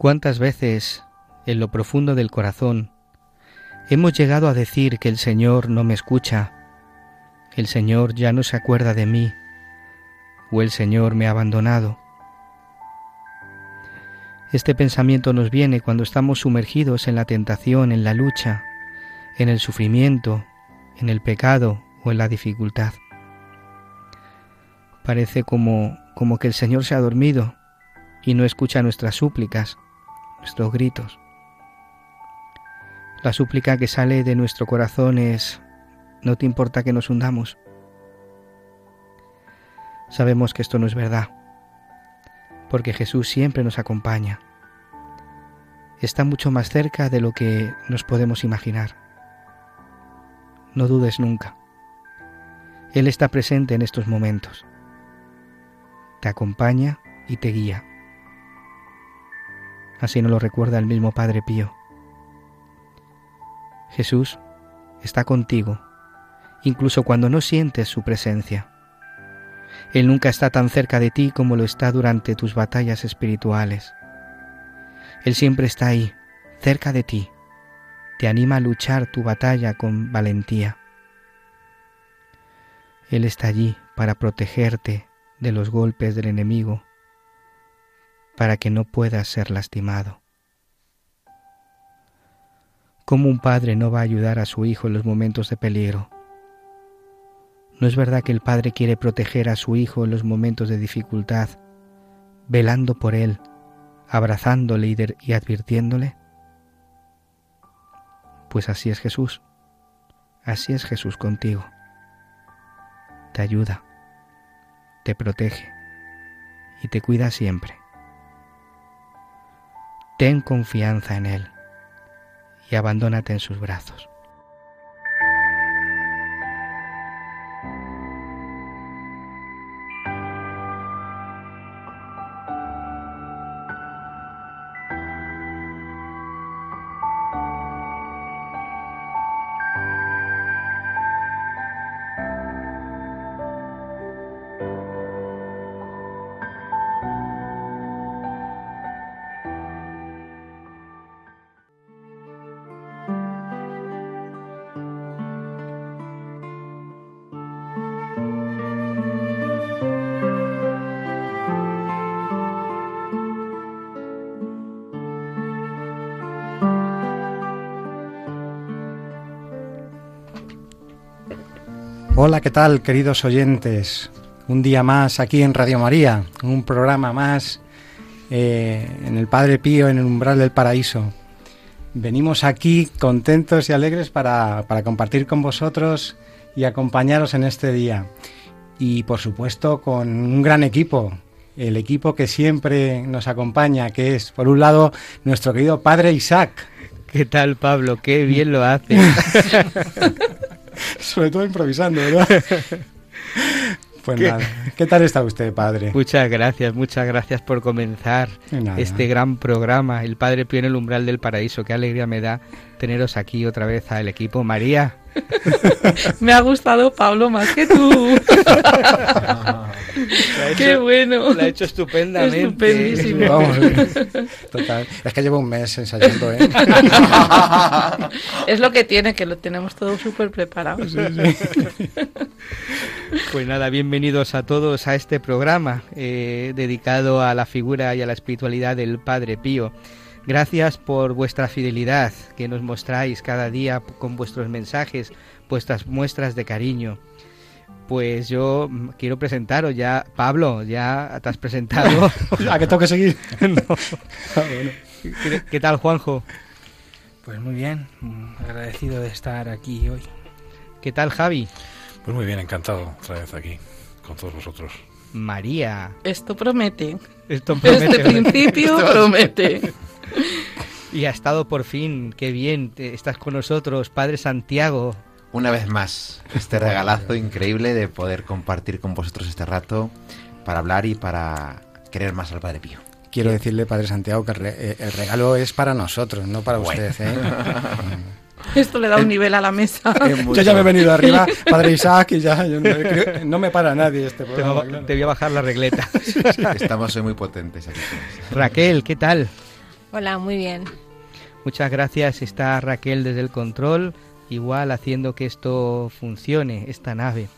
¿Cuántas veces, en lo profundo del corazón, hemos llegado a decir que el Señor no me escucha, el Señor ya no se acuerda de mí, o el Señor me ha abandonado? Este pensamiento nos viene cuando estamos sumergidos en la tentación, en la lucha, en el sufrimiento, en el pecado o en la dificultad. Parece como, como que el Señor se ha dormido y no escucha nuestras súplicas, nuestros gritos. La súplica que sale de nuestro corazón es, no te importa que nos hundamos. Sabemos que esto no es verdad, porque Jesús siempre nos acompaña. Está mucho más cerca de lo que nos podemos imaginar. No dudes nunca. Él está presente en estos momentos. Te acompaña y te guía. Así nos lo recuerda el mismo Padre Pío. Jesús está contigo, incluso cuando no sientes su presencia. Él nunca está tan cerca de ti como lo está durante tus batallas espirituales. Él siempre está ahí, cerca de ti. Te anima a luchar tu batalla con valentía. Él está allí para protegerte de los golpes del enemigo, para que no puedas ser lastimado. ¿Cómo un padre no va a ayudar a su hijo en los momentos de peligro? ¿No es verdad que el padre quiere proteger a su hijo en los momentos de dificultad, velando por él, abrazándole y, y advirtiéndole? Pues así es Jesús, así es Jesús contigo. Te ayuda, te protege y te cuida siempre. Ten confianza en Él y abandónate en sus brazos. Hola, ¿qué tal, queridos oyentes? Un día más aquí en Radio María, un programa más eh, en el Padre Pío, en el umbral del paraíso. Venimos aquí contentos y alegres para, para compartir con vosotros y acompañaros en este día. Y por supuesto con un gran equipo, el equipo que siempre nos acompaña, que es, por un lado, nuestro querido Padre Isaac. ¿Qué tal, Pablo? Qué bien lo haces. Sobre todo improvisando, ¿verdad? Pues ¿Qué? nada. ¿Qué tal está usted, padre? Muchas gracias, muchas gracias por comenzar nada. este gran programa, El Padre Pío en el umbral del paraíso. Qué alegría me da teneros aquí otra vez al equipo. María, Me ha gustado Pablo más que tú. Qué bueno. lo ha hecho estupendamente. Estupendísimo. Vamos, total. Es que llevo un mes ensayando, ¿eh? Es lo que tiene, que lo tenemos todo súper preparado. Pues nada, bienvenidos a todos a este programa eh, dedicado a la figura y a la espiritualidad del Padre Pío. Gracias por vuestra fidelidad que nos mostráis cada día con vuestros mensajes, vuestras muestras de cariño. Pues yo quiero presentaros ya, Pablo, ya te has presentado. ¿A que tengo que seguir? No. ¿Qué, qué tal, Juanjo? Pues muy bien, mm, agradecido de estar aquí hoy. ¿Qué tal, Javi? Pues muy bien, encantado otra vez aquí con todos vosotros. María. Esto promete. Esto promete, Este principio promete. Y ha estado por fin, qué bien, te- estás con nosotros, Padre Santiago. Una vez más, este regalazo increíble de poder compartir con vosotros este rato para hablar y para querer más al Padre Pío. Quiero decirle, Padre Santiago, que el, eh, regalo es para nosotros, no para Bueno. usted. ¿eh? Esto le da un nivel a la mesa. Yo ya me he venido arriba, Padre Isaac, y ya yo no, creo- no me para nadie este Te, programa. va- claro. te voy a bajar la regleta. Estamos hoy muy potentes aquí. Raquel, ¿qué tal? Hola, muy bien. Muchas gracias. Está Raquel desde el control, igual haciendo que esto funcione, esta nave.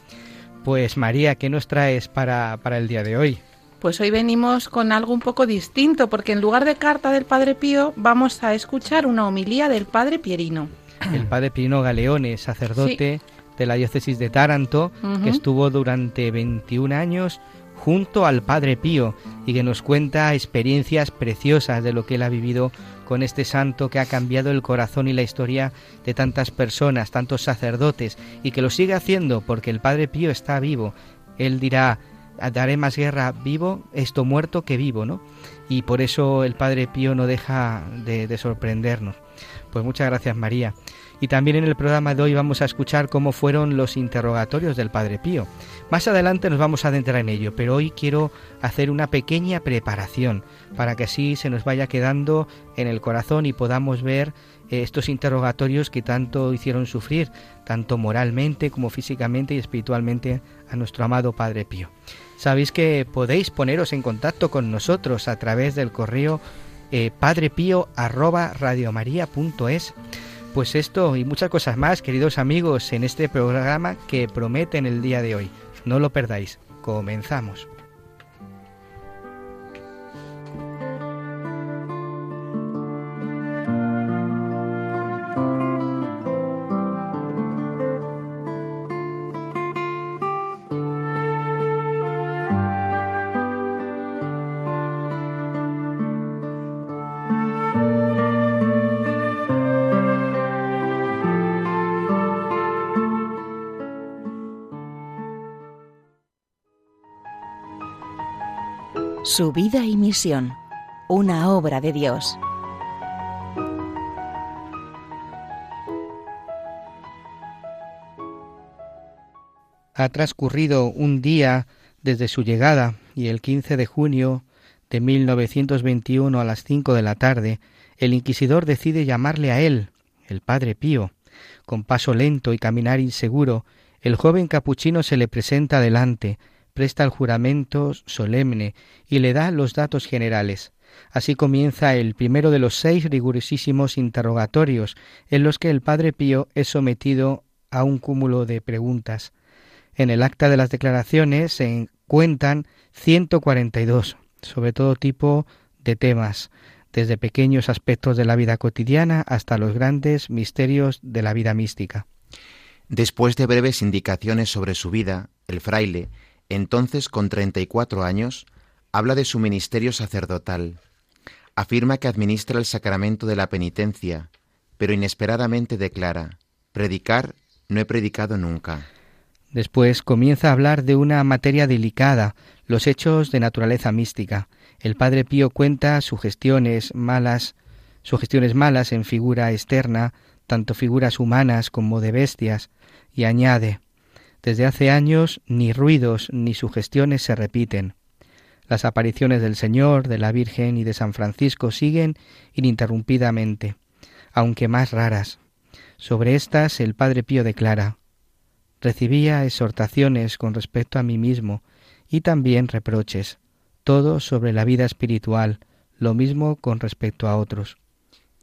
Pues María, ¿qué nos traes para, para el día de hoy? Pues hoy venimos con algo un poco distinto, porque en lugar de carta del Padre Pío, vamos a escuchar una homilía del Padre Pierino. El padre Pino Galeone, sacerdote de la diócesis de Taranto, que estuvo durante 21 años junto al Padre Pío y que nos cuenta experiencias preciosas de lo que él ha vivido con este santo que ha cambiado el corazón y la historia de tantas personas, tantos sacerdotes, y que lo sigue haciendo porque el Padre Pío está vivo. Él dirá, daré más guerra vivo, esto muerto que vivo, ¿no? Y por eso el Padre Pío no deja de, de sorprendernos. Pues muchas gracias María. Y también en el programa de hoy vamos a escuchar cómo fueron los interrogatorios del Padre Pío. Más adelante nos vamos a adentrar en ello, pero hoy quiero hacer una pequeña preparación para que así se nos vaya quedando en el corazón y podamos ver eh, estos interrogatorios que tanto hicieron sufrir, tanto moralmente como físicamente y espiritualmente a nuestro amado Padre Pío. Sabéis que podéis poneros en contacto con nosotros a través del correo eh, padrepío@radiomaria.es. Pues esto y muchas cosas más, queridos amigos, en este programa que prometen el día de hoy. No lo perdáis. Comenzamos. Su vida y misión, una obra de Dios. Ha transcurrido un día desde su llegada y el 15 de junio de 1921 a las 5 de la tarde, el inquisidor decide llamarle a él, el padre Pío. Con paso lento y caminar inseguro, el joven capuchino se le presenta delante, presta el juramento solemne y le da los datos generales. Así comienza el primero de los seis rigurosísimos interrogatorios en los que el padre Pío es sometido a un cúmulo de preguntas. En el acta de las declaraciones se cuentan 142 sobre todo tipo de temas, desde pequeños aspectos de la vida cotidiana hasta los grandes misterios de la vida mística. Después de breves indicaciones sobre su vida, el fraile, entonces con 34 años, habla de su ministerio sacerdotal. Afirma que administra el sacramento de la penitencia, pero inesperadamente declara, predicar no he predicado nunca. Después comienza a hablar de una materia delicada, los hechos de naturaleza mística. El padre Pío cuenta sugestiones malas, sugestiones malas en figura externa, tanto figuras humanas como de bestias, y añade Desde hace años ni ruidos ni sugestiones se repiten. Las apariciones del Señor, de la Virgen y de San Francisco siguen ininterrumpidamente, aunque más raras. Sobre estas el padre Pío declara Recibía exhortaciones con respecto a mí mismo y también reproches, todo sobre la vida espiritual, lo mismo con respecto a otros.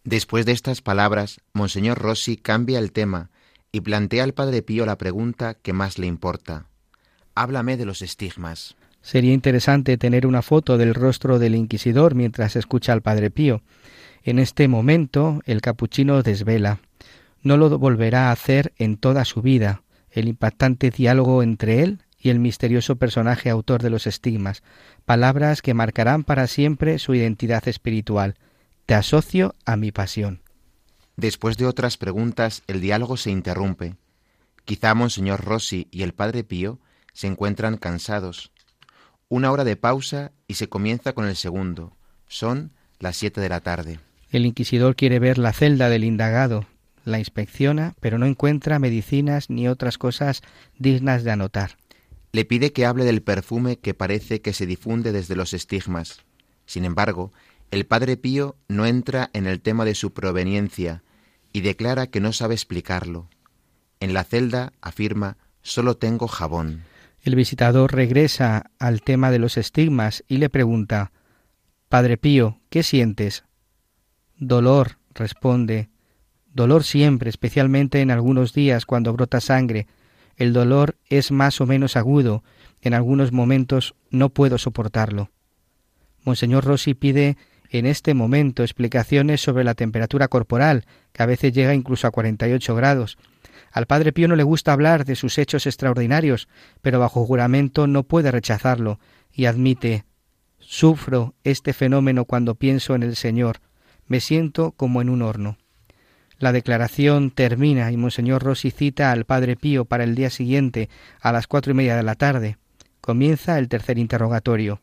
Después de estas palabras, Monseñor Rossi cambia el tema y plantea al Padre Pío la pregunta que más le importa. Háblame de los estigmas. Sería interesante tener una foto del rostro del inquisidor mientras escucha al Padre Pío. En este momento el capuchino desvela. No lo volverá a hacer en toda su vida. El impactante diálogo entre él y el misterioso personaje autor de los estigmas, palabras que marcarán para siempre su identidad espiritual. Te asocio a mi pasión. Después de otras preguntas, el diálogo se interrumpe. Quizá Monseñor Rossi y el Padre Pío se encuentran cansados. Una hora de pausa y se comienza con el segundo. Son las siete de la tarde. El inquisidor quiere ver la celda del indagado, la inspecciona, pero no encuentra medicinas ni otras cosas dignas de anotar. Le pide que hable del perfume que parece que se difunde desde los estigmas. Sin embargo, el padre Pío no entra en el tema de su proveniencia y declara que no sabe explicarlo. En la celda afirma solo tengo jabón. El visitador regresa al tema de los estigmas y le pregunta Padre Pío, ¿qué sientes? Dolor, responde. Dolor siempre, especialmente en algunos días cuando brota sangre. El dolor es más o menos agudo. En algunos momentos no puedo soportarlo. Monseñor Rossi pide en este momento explicaciones sobre la temperatura corporal, que a veces llega incluso a 48 grados. Al Padre Pío no le gusta hablar de sus hechos extraordinarios, pero bajo juramento no puede rechazarlo, y admite Sufro este fenómeno cuando pienso en el Señor, me siento como en un horno. La declaración termina y Monseñor Rossi cita al Padre Pío para el día siguiente a las cuatro y media de la tarde. Comienza el tercer interrogatorio.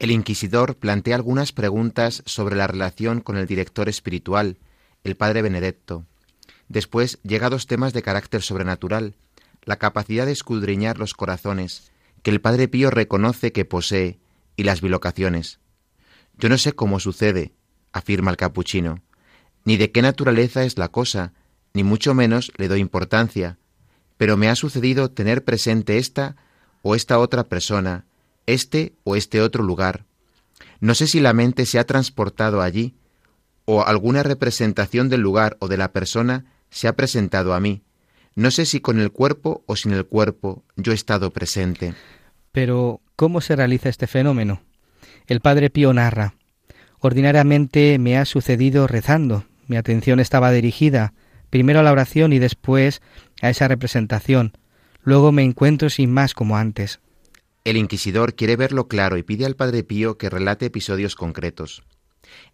El inquisidor plantea algunas preguntas sobre la relación con el director espiritual, el Padre Benedetto. Después llega dos temas de carácter sobrenatural, la capacidad de escudriñar los corazones, que el Padre Pío reconoce que posee, y las bilocaciones. Yo no sé cómo sucede, afirma el capuchino, ni de qué naturaleza es la cosa, ni mucho menos le doy importancia, pero me ha sucedido tener presente esta o esta otra persona, este o este otro lugar. No sé si la mente se ha transportado allí, o alguna representación del lugar o de la persona se ha presentado a mí. No sé si con el cuerpo o sin el cuerpo yo he estado presente. Pero, ¿cómo se realiza este fenómeno? El padre Pío narra. Ordinariamente me ha sucedido rezando. Mi atención estaba dirigida primero a la oración y después a esa representación. Luego me encuentro sin más como antes. El inquisidor quiere verlo claro y pide al padre Pío que relate episodios concretos.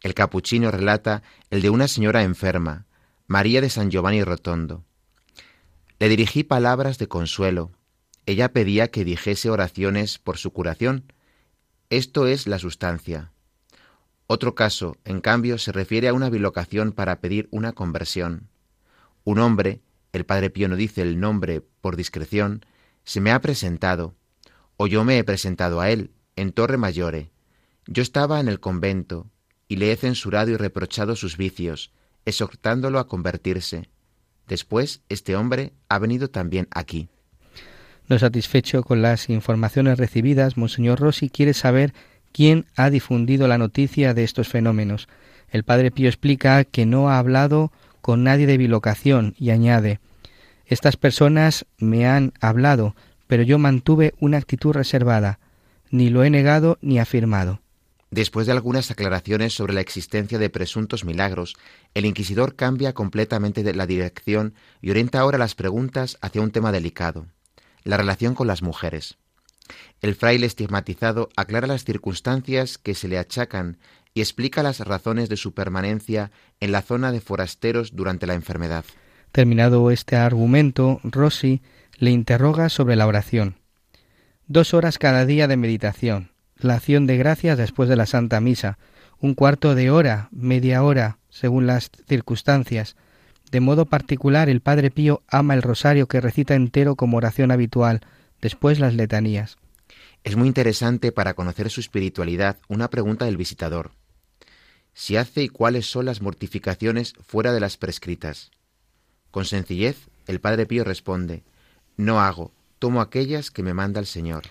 El capuchino relata el de una señora enferma, María de San Giovanni Rotondo. Le dirigí palabras de consuelo. Ella pedía que dijese oraciones por su curación. Esto es la sustancia. Otro caso, en cambio, se refiere a una bilocación para pedir una conversión. Un hombre, el padre Pío no dice el nombre por discreción, se me ha presentado o yo me he presentado a él, en Torre Mayore. Yo estaba en el convento, y le he censurado y reprochado sus vicios, exhortándolo a convertirse. Después, este hombre ha venido también aquí. No satisfecho con las informaciones recibidas, Monseñor Rossi quiere saber quién ha difundido la noticia de estos fenómenos. El padre Pío explica que no ha hablado con nadie de bilocación y añade Estas personas me han hablado, pero yo mantuve una actitud reservada, ni lo he negado ni afirmado. Después de algunas aclaraciones sobre la existencia de presuntos milagros, el inquisidor cambia completamente de la dirección y orienta ahora las preguntas hacia un tema delicado, la relación con las mujeres. El fraile estigmatizado aclara las circunstancias que se le achacan y explica las razones de su permanencia en la zona de forasteros durante la enfermedad. Terminado este argumento, Rossi le interroga sobre la oración. Dos horas cada día de meditación, la acción de gracias después de la Santa Misa, un cuarto de hora, media hora, según las circunstancias. De modo particular, el Padre Pío ama el rosario que recita entero como oración habitual, después las letanías. Es muy interesante para conocer su espiritualidad una pregunta del visitador. Si hace y cuáles son las mortificaciones fuera de las prescritas. Con sencillez, el Padre Pío responde, no hago, tomo aquellas que me manda el Señor.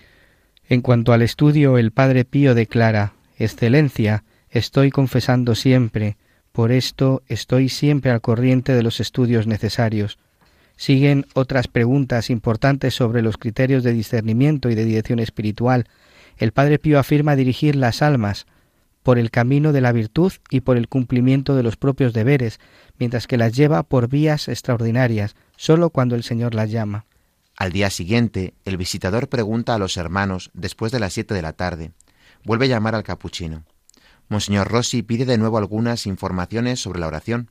En cuanto al estudio, el Padre Pío declara, Excelencia, estoy confesando siempre, por esto estoy siempre al corriente de los estudios necesarios. Siguen otras preguntas importantes sobre los criterios de discernimiento y de dirección espiritual. El Padre Pío afirma dirigir las almas por el camino de la virtud y por el cumplimiento de los propios deberes, mientras que las lleva por vías extraordinarias, solo cuando el Señor las llama. Al día siguiente, el visitador pregunta a los hermanos, después de las siete de la tarde. Vuelve a llamar al capuchino. Monseñor Rossi pide de nuevo algunas informaciones sobre la oración.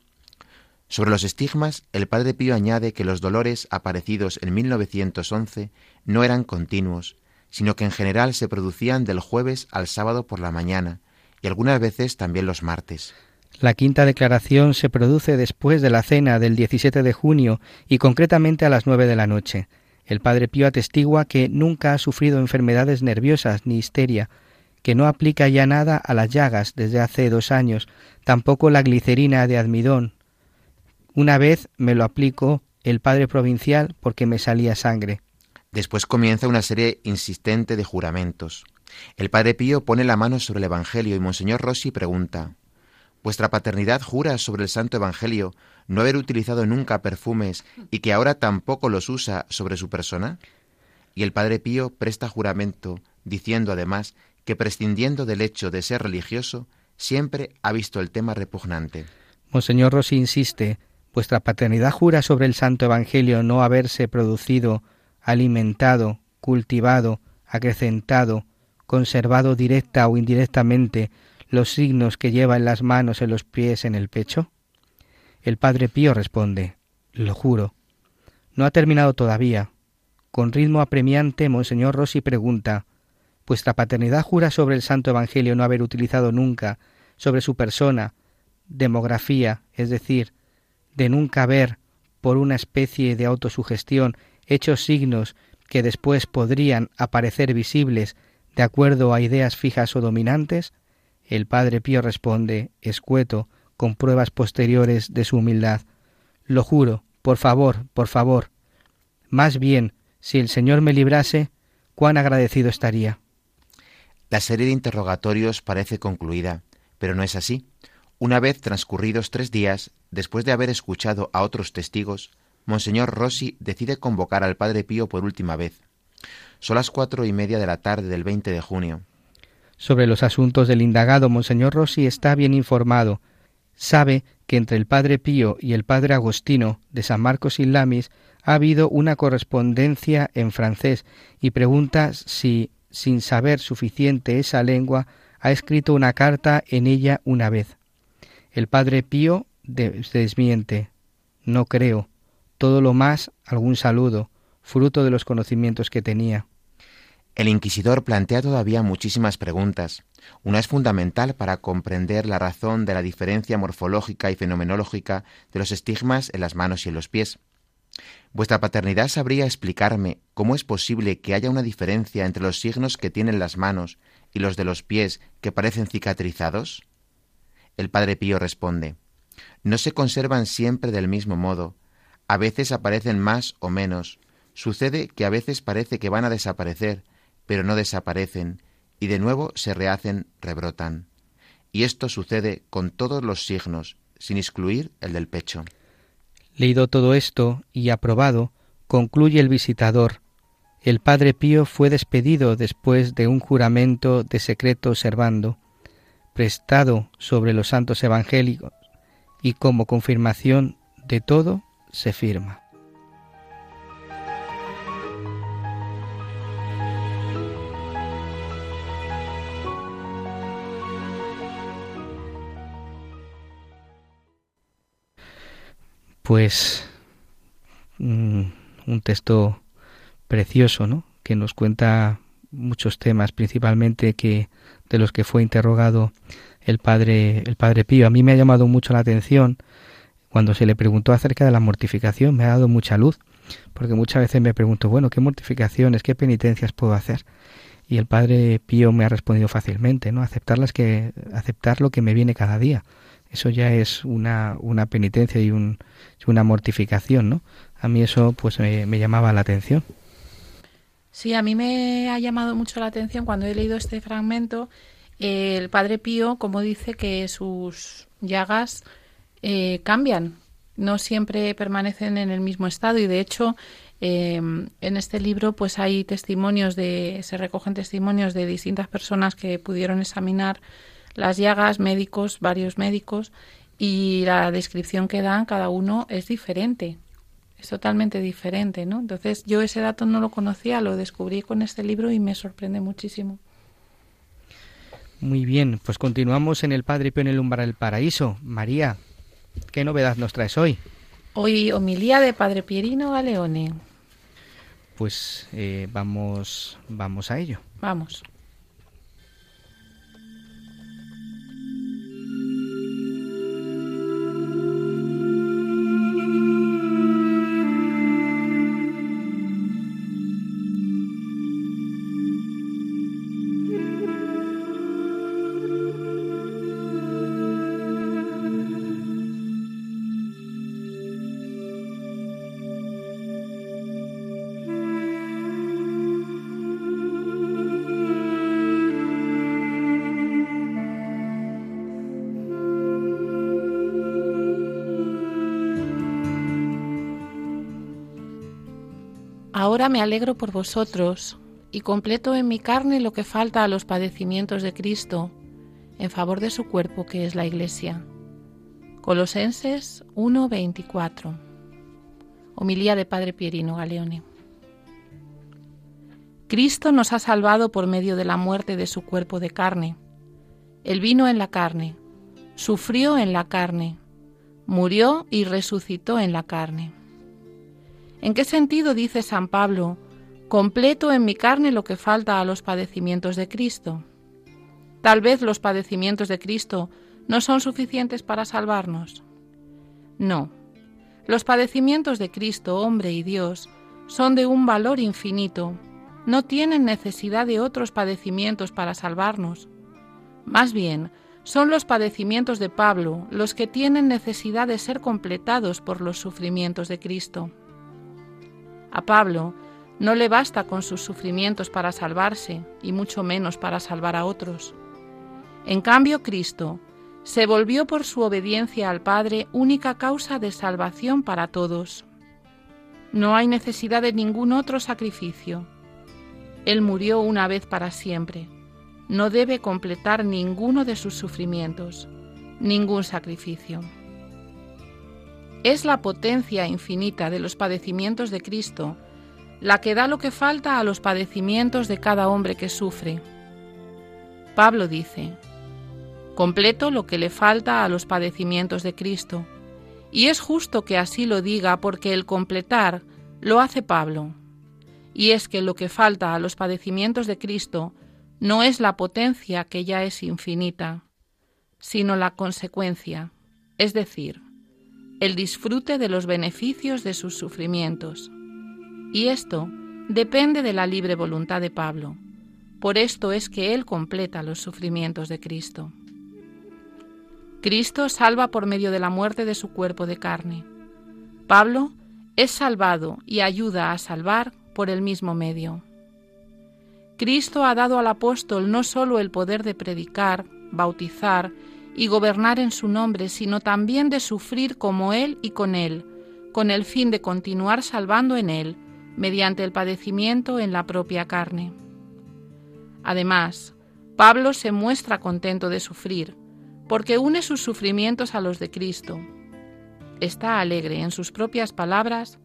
Sobre los estigmas, el padre Pío añade que los dolores aparecidos en 1911 no eran continuos, sino que en general se producían del jueves al sábado por la mañana y algunas veces también los martes. La quinta declaración se produce después de la cena del 17 de junio y concretamente a las nueve de la noche. El padre Pío atestigua que nunca ha sufrido enfermedades nerviosas ni histeria, que no aplica ya nada a las llagas desde hace dos años, tampoco la glicerina de almidón. Una vez me lo aplicó el padre provincial porque me salía sangre. Después comienza una serie insistente de juramentos. El padre Pío pone la mano sobre el Evangelio y Monseñor Rossi pregunta ¿Vuestra paternidad jura sobre el Santo Evangelio no haber utilizado nunca perfumes y que ahora tampoco los usa sobre su persona? Y el padre Pío presta juramento, diciendo además que prescindiendo del hecho de ser religioso, siempre ha visto el tema repugnante. Monseñor Rossi insiste, vuestra paternidad jura sobre el Santo Evangelio no haberse producido, alimentado, cultivado, acrecentado, conservado directa o indirectamente los signos que lleva en las manos, en los pies, en el pecho? El padre Pío responde, lo juro. No ha terminado todavía. Con ritmo apremiante, Monseñor Rossi pregunta, ¿Vuestra paternidad jura sobre el Santo Evangelio no haber utilizado nunca sobre su persona demografía, es decir, de nunca ver, por una especie de autosugestión, hechos signos que después podrían aparecer visibles de acuerdo a ideas fijas o dominantes? El padre Pío responde, escueto, con pruebas posteriores de su humildad. Lo juro, por favor, por favor. Más bien, si el Señor me librase, cuán agradecido estaría. La serie de interrogatorios parece concluida, pero no es así. Una vez transcurridos tres días, después de haber escuchado a otros testigos, Monseñor Rossi decide convocar al Padre Pío por última vez. Son las cuatro y media de la tarde del 20 de junio. Sobre los asuntos del indagado, Monseñor Rossi está bien informado. Sabe que entre el Padre Pío y el Padre Agostino de San Marcos y Lamis ha habido una correspondencia en francés y pregunta si, sin saber suficiente esa lengua, ha escrito una carta en ella una vez. El Padre Pío se desmiente. No creo. Todo lo más algún saludo, fruto de los conocimientos que tenía. El inquisidor plantea todavía muchísimas preguntas. Una es fundamental para comprender la razón de la diferencia morfológica y fenomenológica de los estigmas en las manos y en los pies. ¿Vuestra paternidad sabría explicarme cómo es posible que haya una diferencia entre los signos que tienen las manos y los de los pies que parecen cicatrizados? El padre Pío responde, No se conservan siempre del mismo modo, a veces aparecen más o menos, sucede que a veces parece que van a desaparecer, pero no desaparecen, y de nuevo se rehacen, rebrotan. Y esto sucede con todos los signos, sin excluir el del pecho. Leído todo esto y aprobado, concluye el visitador. El padre Pío fue despedido después de un juramento de secreto observando, prestado sobre los santos evangélicos, y como confirmación de todo se firma. Pues mm, un texto precioso, ¿no? Que nos cuenta muchos temas, principalmente que de los que fue interrogado el padre el padre Pío. A mí me ha llamado mucho la atención cuando se le preguntó acerca de la mortificación, me ha dado mucha luz, porque muchas veces me pregunto, bueno, ¿qué mortificaciones, qué penitencias puedo hacer? Y el padre Pío me ha respondido fácilmente, ¿no? Aceptar que aceptar lo que me viene cada día eso ya es una, una penitencia y un, una mortificación, ¿no? A mí eso pues me, llamaba la atención. Sí, a mí me ha llamado mucho la atención cuando he leído este fragmento el Padre Pío, como dice que sus llagas eh, cambian, no siempre permanecen en el mismo estado y de hecho em, en este libro pues hay testimonios de se recogen testimonios de distintas personas que pudieron examinar las llagas, médicos, varios médicos, y la descripción que dan cada uno es diferente, es totalmente diferente, ¿no? Entonces yo ese dato no lo conocía, lo descubrí con este libro y me sorprende muchísimo. Muy bien, pues continuamos en el Padre Pío en el umbral del paraíso. María, ¿qué novedad nos traes hoy? Hoy homilía de Padre Pierino Galeone. Pues eh, vamos, vamos a ello. Vamos. Me alegro por vosotros y completo en mi carne lo que falta a los padecimientos de Cristo en favor de su cuerpo que es la Iglesia. Colosenses 1:24. Homilía de Padre Pierino Galeone. Cristo nos ha salvado por medio de la muerte de su cuerpo de carne. Él vino en la carne, sufrió en la carne, murió y resucitó en la carne. ¿En qué sentido dice San Pablo, completo en mi carne lo que falta a los padecimientos de Cristo? Tal vez los padecimientos de Cristo no son suficientes para salvarnos. No, los padecimientos de Cristo, hombre y Dios, son de un valor infinito, no tienen necesidad de otros padecimientos para salvarnos. Más bien, son los padecimientos de Pablo los que tienen necesidad de ser completados por los sufrimientos de Cristo. A Pablo no le basta con sus sufrimientos para salvarse, y mucho menos para salvar a otros. En cambio, Cristo se volvió por su obediencia al Padre única causa de salvación para todos. No hay necesidad de ningún otro sacrificio. Él murió una vez para siempre. No debe completar ninguno de sus sufrimientos, ningún sacrificio. Es la potencia infinita de los padecimientos de Cristo la que da lo que falta a los padecimientos de cada hombre que sufre. Pablo dice, completo lo que le falta a los padecimientos de Cristo. Y es justo que así lo diga porque el completar lo hace Pablo. Y es que lo que falta a los padecimientos de Cristo no es la potencia que ya es infinita, sino la consecuencia, es decir, el disfrute de los beneficios de sus sufrimientos. Y esto depende de la libre voluntad de Pablo. Por esto es que Él completa los sufrimientos de Cristo. Cristo salva por medio de la muerte de su cuerpo de carne. Pablo es salvado y ayuda a salvar por el mismo medio. Cristo ha dado al apóstol no sólo el poder de predicar, bautizar y gobernar en su nombre, sino también de sufrir como Él y con Él, con el fin de continuar salvando en Él, mediante el padecimiento en la propia carne. Además, Pablo se muestra contento de sufrir, porque une sus sufrimientos a los de Cristo. Está alegre en sus propias palabras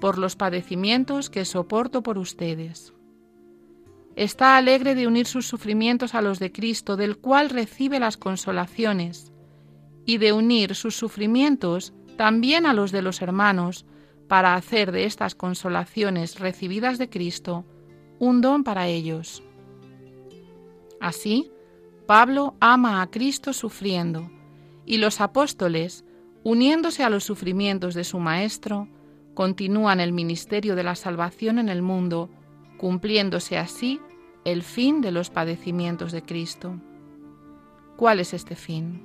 por los padecimientos que soporto por ustedes está alegre de unir sus sufrimientos a los de Cristo, del cual recibe las consolaciones, y de unir sus sufrimientos también a los de los hermanos, para hacer de estas consolaciones recibidas de Cristo un don para ellos. Así, Pablo ama a Cristo sufriendo, y los apóstoles, uniéndose a los sufrimientos de su Maestro, continúan el ministerio de la salvación en el mundo, cumpliéndose así el fin de los padecimientos de Cristo. ¿Cuál es este fin?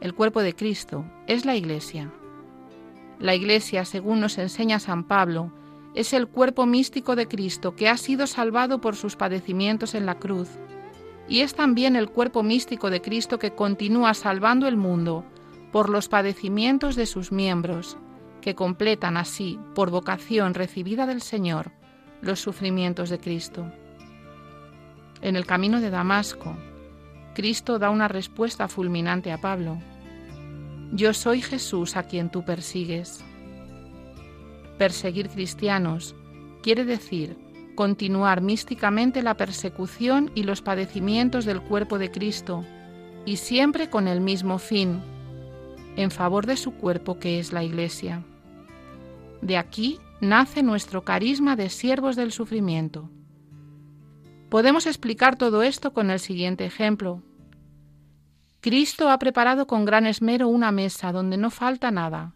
El cuerpo de Cristo es la Iglesia. La Iglesia, según nos enseña San Pablo, es el cuerpo místico de Cristo que ha sido salvado por sus padecimientos en la cruz, y es también el cuerpo místico de Cristo que continúa salvando el mundo por los padecimientos de sus miembros, que completan así, por vocación recibida del Señor, los sufrimientos de Cristo. En el camino de Damasco, Cristo da una respuesta fulminante a Pablo. Yo soy Jesús a quien tú persigues. Perseguir cristianos quiere decir continuar místicamente la persecución y los padecimientos del cuerpo de Cristo, y siempre con el mismo fin, en favor de su cuerpo que es la Iglesia. De aquí nace nuestro carisma de siervos del sufrimiento. Podemos explicar todo esto con el siguiente ejemplo. Cristo ha preparado con gran esmero una mesa donde no falta nada.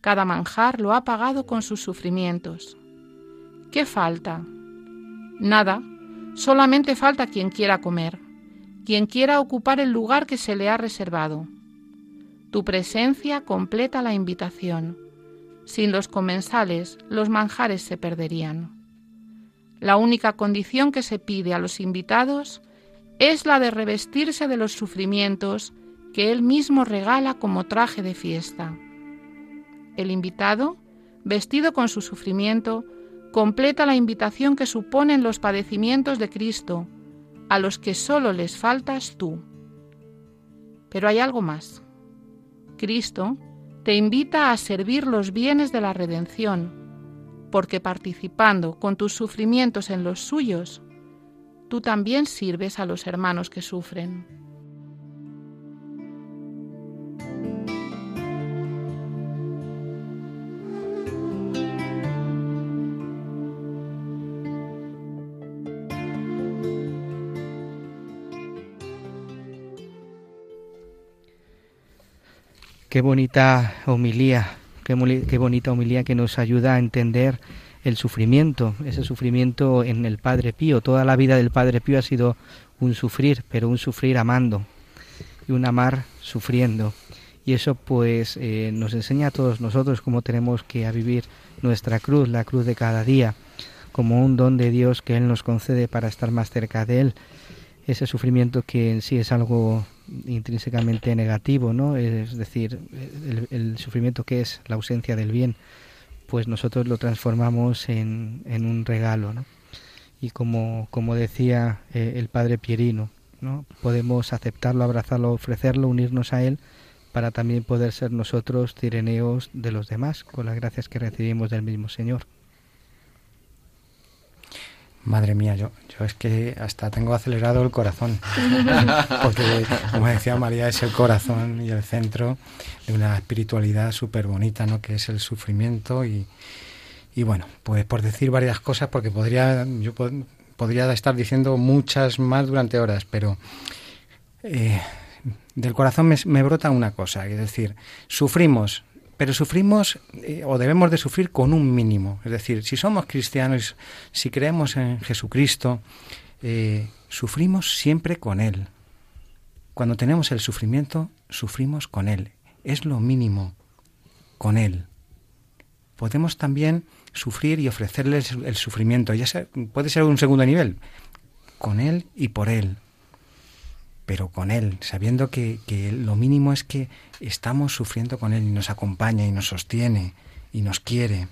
Cada manjar lo ha pagado con sus sufrimientos. ¿Qué falta? Nada, solamente falta quien quiera comer, quien quiera ocupar el lugar que se le ha reservado. Tu presencia completa la invitación. Sin los comensales, los manjares se perderían. La única condición que se pide a los invitados es la de revestirse de los sufrimientos que Él mismo regala como traje de fiesta. El invitado, vestido con su sufrimiento, completa la invitación que suponen los padecimientos de Cristo, a los que solo les faltas tú. Pero hay algo más. Cristo te invita a servir los bienes de la redención, porque participando con tus sufrimientos en los suyos, tú también sirves a los hermanos que sufren. Qué bonita homilía, qué, bonita homilía que nos ayuda a entender el sufrimiento, ese sufrimiento en el Padre Pío. Toda la vida del Padre Pío ha sido un sufrir, pero un sufrir amando y un amar sufriendo. Y eso pues eh, nos enseña a todos nosotros cómo tenemos que vivir nuestra cruz, la cruz de cada día, como un don de Dios que Él nos concede para estar más cerca de Él. Ese sufrimiento que en sí es algo intrínsecamente negativo, ¿no? Es decir, el, el sufrimiento que es la ausencia del bien, pues nosotros lo transformamos en, en un regalo, ¿no? Y como, como decía eh, el padre Pierino, ¿no? Podemos aceptarlo, abrazarlo, ofrecerlo, unirnos a él para también poder ser nosotros cireneos de los demás, con las gracias que recibimos del mismo Señor. Madre mía, yo, yo es que hasta tengo acelerado el corazón, porque como decía María, es el corazón y el centro de una espiritualidad súper bonita, ¿no? que es el sufrimiento y, y bueno, pues por decir varias cosas, porque podría, yo podría estar diciendo muchas más durante horas, pero eh, del corazón me, me brota una cosa, es decir, sufrimos pero sufrimos eh, o debemos de sufrir con un mínimo. Es decir, si somos cristianos, si creemos en Jesucristo, eh, sufrimos siempre con Él. Cuando tenemos el sufrimiento, sufrimos con Él. Es lo mínimo, con Él. Podemos también sufrir y ofrecerles el sufrimiento. Ya puede ser un segundo nivel, con Él y por Él pero con Él, sabiendo que, lo mínimo es que estamos sufriendo con Él y nos acompaña y nos sostiene y nos quiere.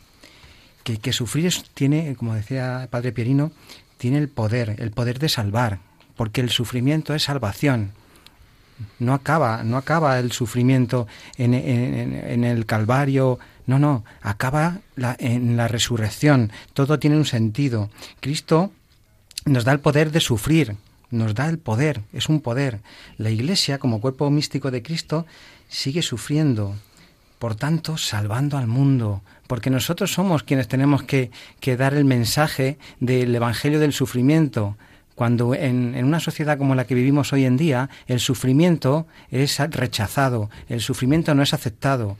Que, que sufrir tiene, como decía Padre Pierino, tiene el poder, el poder de salvar, porque el sufrimiento es salvación. No acaba, no acaba el sufrimiento en, en, el Calvario, no, no, acaba en la resurrección. Todo tiene un sentido. Cristo nos da el poder de sufrir, nos da el poder, es un poder. La Iglesia, como cuerpo místico de Cristo, sigue sufriendo, por tanto, salvando al mundo, porque nosotros somos quienes tenemos que, dar el mensaje del Evangelio del sufrimiento. Cuando en, en, una sociedad como la que vivimos hoy en día, el sufrimiento es rechazado, el sufrimiento no es aceptado,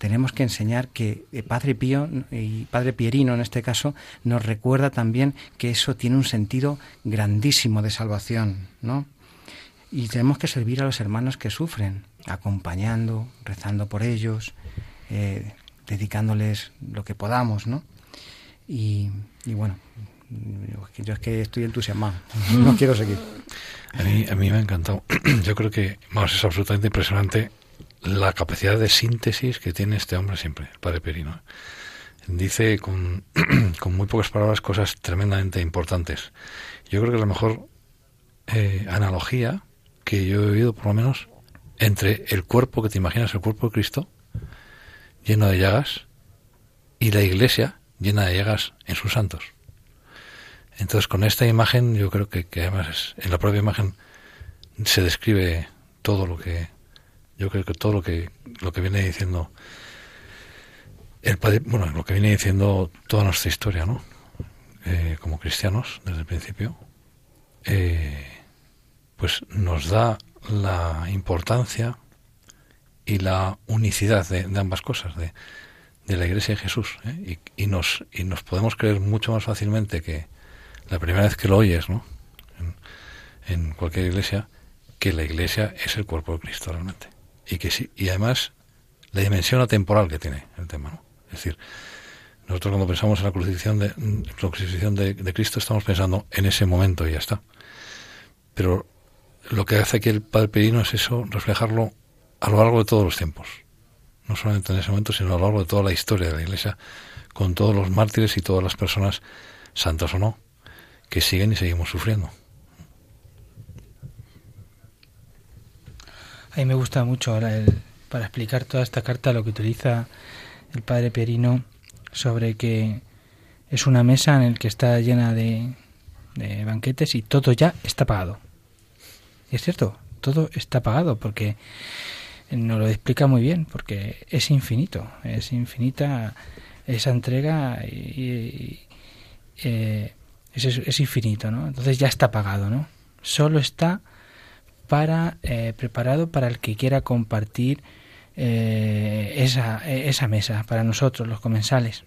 tenemos que enseñar que eh, Padre Pío y Padre Pierino en este caso nos recuerda también que eso tiene un sentido grandísimo de salvación, ¿no? Y tenemos que servir a los hermanos que sufren, acompañando, rezando por ellos, eh, dedicándoles lo que podamos, ¿no? Y, bueno, yo es que estoy entusiasmado, no quiero seguir. A mí, a me ha encantado. Yo creo que, vamos, es absolutamente impresionante la capacidad de síntesis que tiene este hombre siempre, el padre Perino. Dice con, muy pocas palabras cosas tremendamente importantes. Yo creo que a lo mejor eh, analogía que yo he oído por lo menos entre el cuerpo que te imaginas, el cuerpo de Cristo, lleno de llagas, y la iglesia llena de llagas en sus santos. Entonces, con esta imagen, yo creo que, que además es, en la propia imagen se describe todo lo que yo creo que todo lo que lo que viene diciendo el padre, bueno, lo que viene diciendo toda nuestra historia, ¿no? Eh, como cristianos desde el principio, eh, pues nos da la importancia y la unicidad de, ambas cosas, de, de, la Iglesia de Jesús, ¿eh? y, y, nos, y nos podemos creer mucho más fácilmente que la primera vez que lo oyes, ¿no? En cualquier iglesia, que la iglesia es el cuerpo de Cristo realmente. Y que sí, y además la dimensión atemporal que tiene el tema, ¿no? Es decir, nosotros cuando pensamos en la crucifixión de, la crucifixión de, Cristo estamos pensando en ese momento y ya está. Pero lo que hace aquí el Padre Perino es eso, reflejarlo a lo largo de todos los tiempos. No solamente en ese momento, sino a lo largo de toda la historia de la Iglesia, con todos los mártires y todas las personas, santas o no, que siguen y seguimos sufriendo. A mí me gusta mucho ahora para explicar toda esta carta lo que utiliza el padre Perino sobre que es una mesa en la que está llena de, de banquetes y todo ya está pagado. Y es cierto, todo está pagado porque nos lo explica muy bien, porque es infinito, es infinita esa entrega y, eh, es, es, infinito, ¿no? Entonces ya está pagado, ¿no? Solo está para eh, preparado para el que quiera compartir eh, esa, esa mesa para nosotros, los comensales.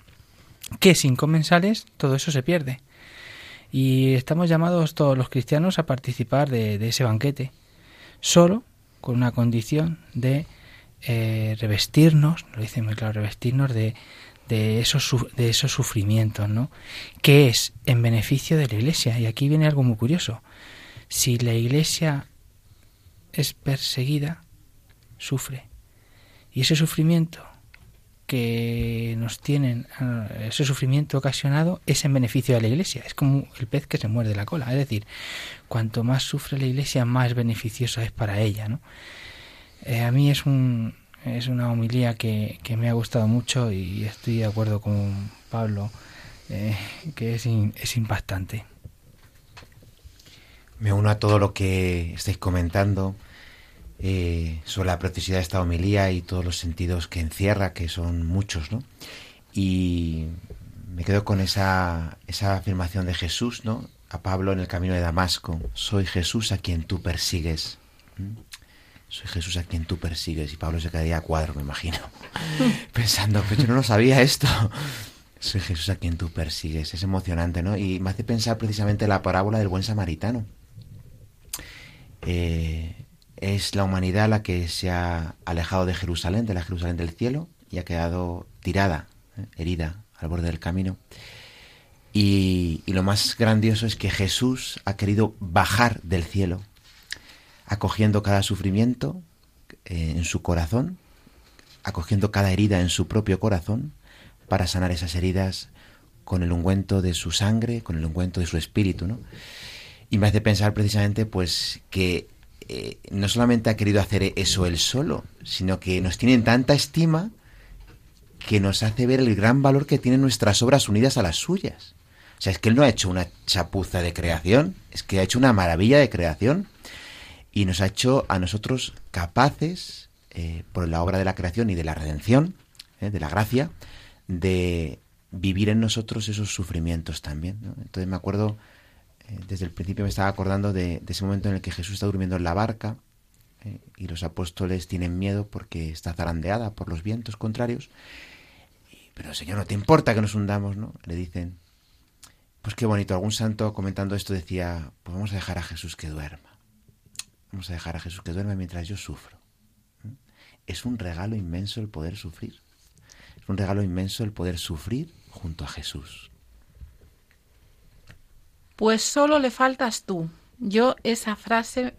Que sin comensales todo eso se pierde. Y estamos llamados todos los cristianos a participar de, ese banquete, solo con una condición de eh, revestirnos, lo dice muy claro, revestirnos de, de esos, de esos sufrimientos, ¿no? Que es en beneficio de la Iglesia. Y aquí viene algo muy curioso. Si la Iglesia es perseguida, sufre. Y ese sufrimiento que nos tienen, eh, ese sufrimiento ocasionado es en beneficio de la Iglesia. Es como el pez que se muerde la cola. Es decir, cuanto más sufre la Iglesia, más beneficiosa es para ella. ¿no? Eh, a mí es, un, es una homilía que, que, me ha gustado mucho y estoy de acuerdo con Pablo, eh, que es, es impactante. Me uno a todo lo que estáis comentando eh, sobre la practicidad de esta homilía y todos los sentidos que encierra, que son muchos, ¿no? Y me quedo con esa, esa afirmación de Jesús, ¿no? A Pablo en el camino de Damasco, soy Jesús a quien tú persigues. ¿Mm? Soy Jesús a quien tú persigues. Y Pablo se quedaría a cuadro, me imagino, pensando, pero yo no lo sabía esto. Soy Jesús a quien tú persigues. Es emocionante, ¿no? Y me hace pensar precisamente la parábola del buen samaritano. Eh, es la humanidad la que se ha alejado de Jerusalén, de la Jerusalén del cielo, y ha quedado tirada, ¿eh? herida al borde del camino. Y, lo más grandioso es que Jesús ha querido bajar del cielo, acogiendo cada sufrimiento eh, en su corazón, acogiendo cada herida en su propio corazón, para sanar esas heridas con el ungüento de su sangre, con el ungüento de su espíritu, ¿no? Y me hace pensar precisamente pues que eh, no solamente ha querido hacer eso él solo, sino que nos tiene tanta estima que nos hace ver el gran valor que tienen nuestras obras unidas a las suyas. O sea, es que él no ha hecho una chapuza de creación, es que ha hecho una maravilla de creación y nos ha hecho a nosotros capaces, eh, por la obra de la creación y de la redención, eh, de la gracia, de vivir en nosotros esos sufrimientos también. Entonces me acuerdo eh, desde el principio me estaba acordando de, ese momento en el que Jesús está durmiendo en la barca eh, y los apóstoles tienen miedo porque está zarandeada por los vientos contrarios. pero Señor, ¿no te importa que nos hundamos? ¿no? Le dicen, pues qué bonito, algún santo comentando esto decía, pues vamos a dejar a Jesús que duerma. Vamos a dejar a Jesús que duerma mientras yo sufro. ¿Mm? Es un regalo inmenso el poder sufrir. Es un regalo inmenso el poder sufrir junto a Jesús. Pues solo le faltas tú. Yo esa frase